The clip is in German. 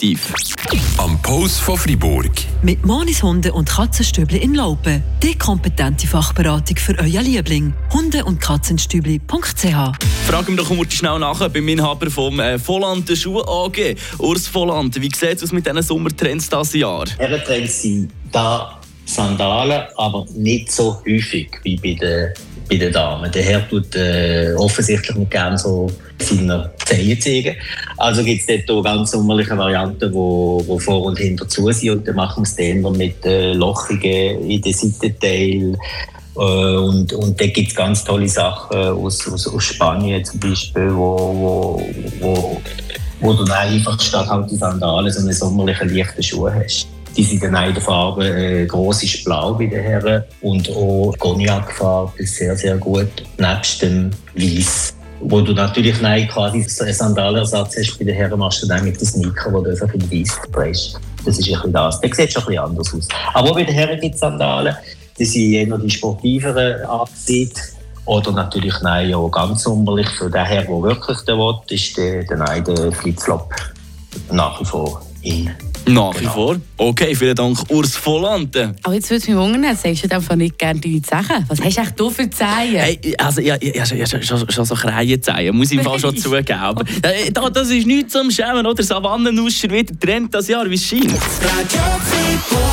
attraktiv. Am Post von Fribourg. Mit Monis Hunde und Katzenstübli in Laupen. Die kompetente Fachberatung für euer Liebling. Hunde- und Katzenstübli.ch Fragen wir doch mal schnell nach beim Inhaber vom äh, Volland Schuh AG. Urs Volland, wie sieht es aus mit diesen Sommertrends dieses Jahr? Herrentrends sind da Sandalen, aber nicht so häufig wie bei den, bei den Damen. Der Herr tut äh, offensichtlich nicht gerne so seine Zehen zeigen. Also gibt es dort ganz sommerliche Varianten, wo, wo vor und hinter zu sind. Und dann machen wir es dann mit äh, Lochigen in den Seitenteil. Äh, und, und da gibt es ganz tolle Sachen aus, aus, aus Spanien zum Beispiel, wo, wo, wo, wo du dann einfach statt halt die Sandalen so einen sommerlichen leichten Schuh hast. Die sind in der Farbe äh, gross ist blau bei den Herren und auch Cognac-Farbe ist sehr, sehr gut, nebst dem Weiß. Wo du natürlich nein, quasi einen Sandalersatz hast bei den Herren, machst du dann mit den Sneaker, wo du einfach in Weiß drehst. Das ist ein bisschen das. Der sieht schon ein bisschen anders aus. Aber bei den Herren gibt es Sandalen, die sind eher die sportiveren angesehen. Oder natürlich nein, auch ganz sommerlich. Für den Herr, der wirklich den will, ist der, der, nein, der Flipflop nach wie vor in. Nach wie vor. Okay, vielen Dank, Urs Volante. Aber jetzt würde es mich wundern, sagst du einfach nicht gerne deine Zehen? Was hast du echt du für Zehen? Hey, also, ja, ja, ja, schon, schon, schon so Kreienzehen, muss ich im Fall schon zugeben. Aber, äh, da, das ist nichts zum Schämen, oder? Savannenuscher wieder Trend das Jahr, wie es scheint. Radio